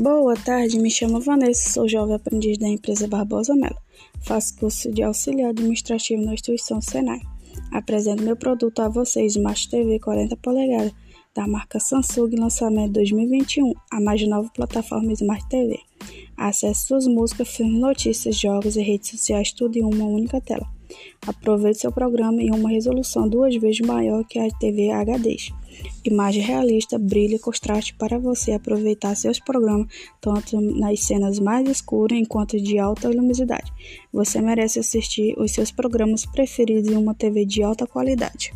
Boa tarde, me chamo Vanessa, sou jovem aprendiz da empresa Barbosa Melo. Faço curso de auxiliar administrativo na instituição Senai. Apresento meu produto a vocês, Smart TV 40 polegadas, da marca Samsung, lançamento 2021, a mais nova plataforma Smart TV. Acesse suas músicas, filmes, notícias, jogos e redes sociais, tudo em uma única tela. Aproveite seu programa em uma resolução duas vezes maior que a TV HD. Imagem realista, brilho e contraste para você aproveitar seus programas tanto nas cenas mais escuras quanto de alta luminosidade. Você merece assistir os seus programas preferidos em uma TV de alta qualidade.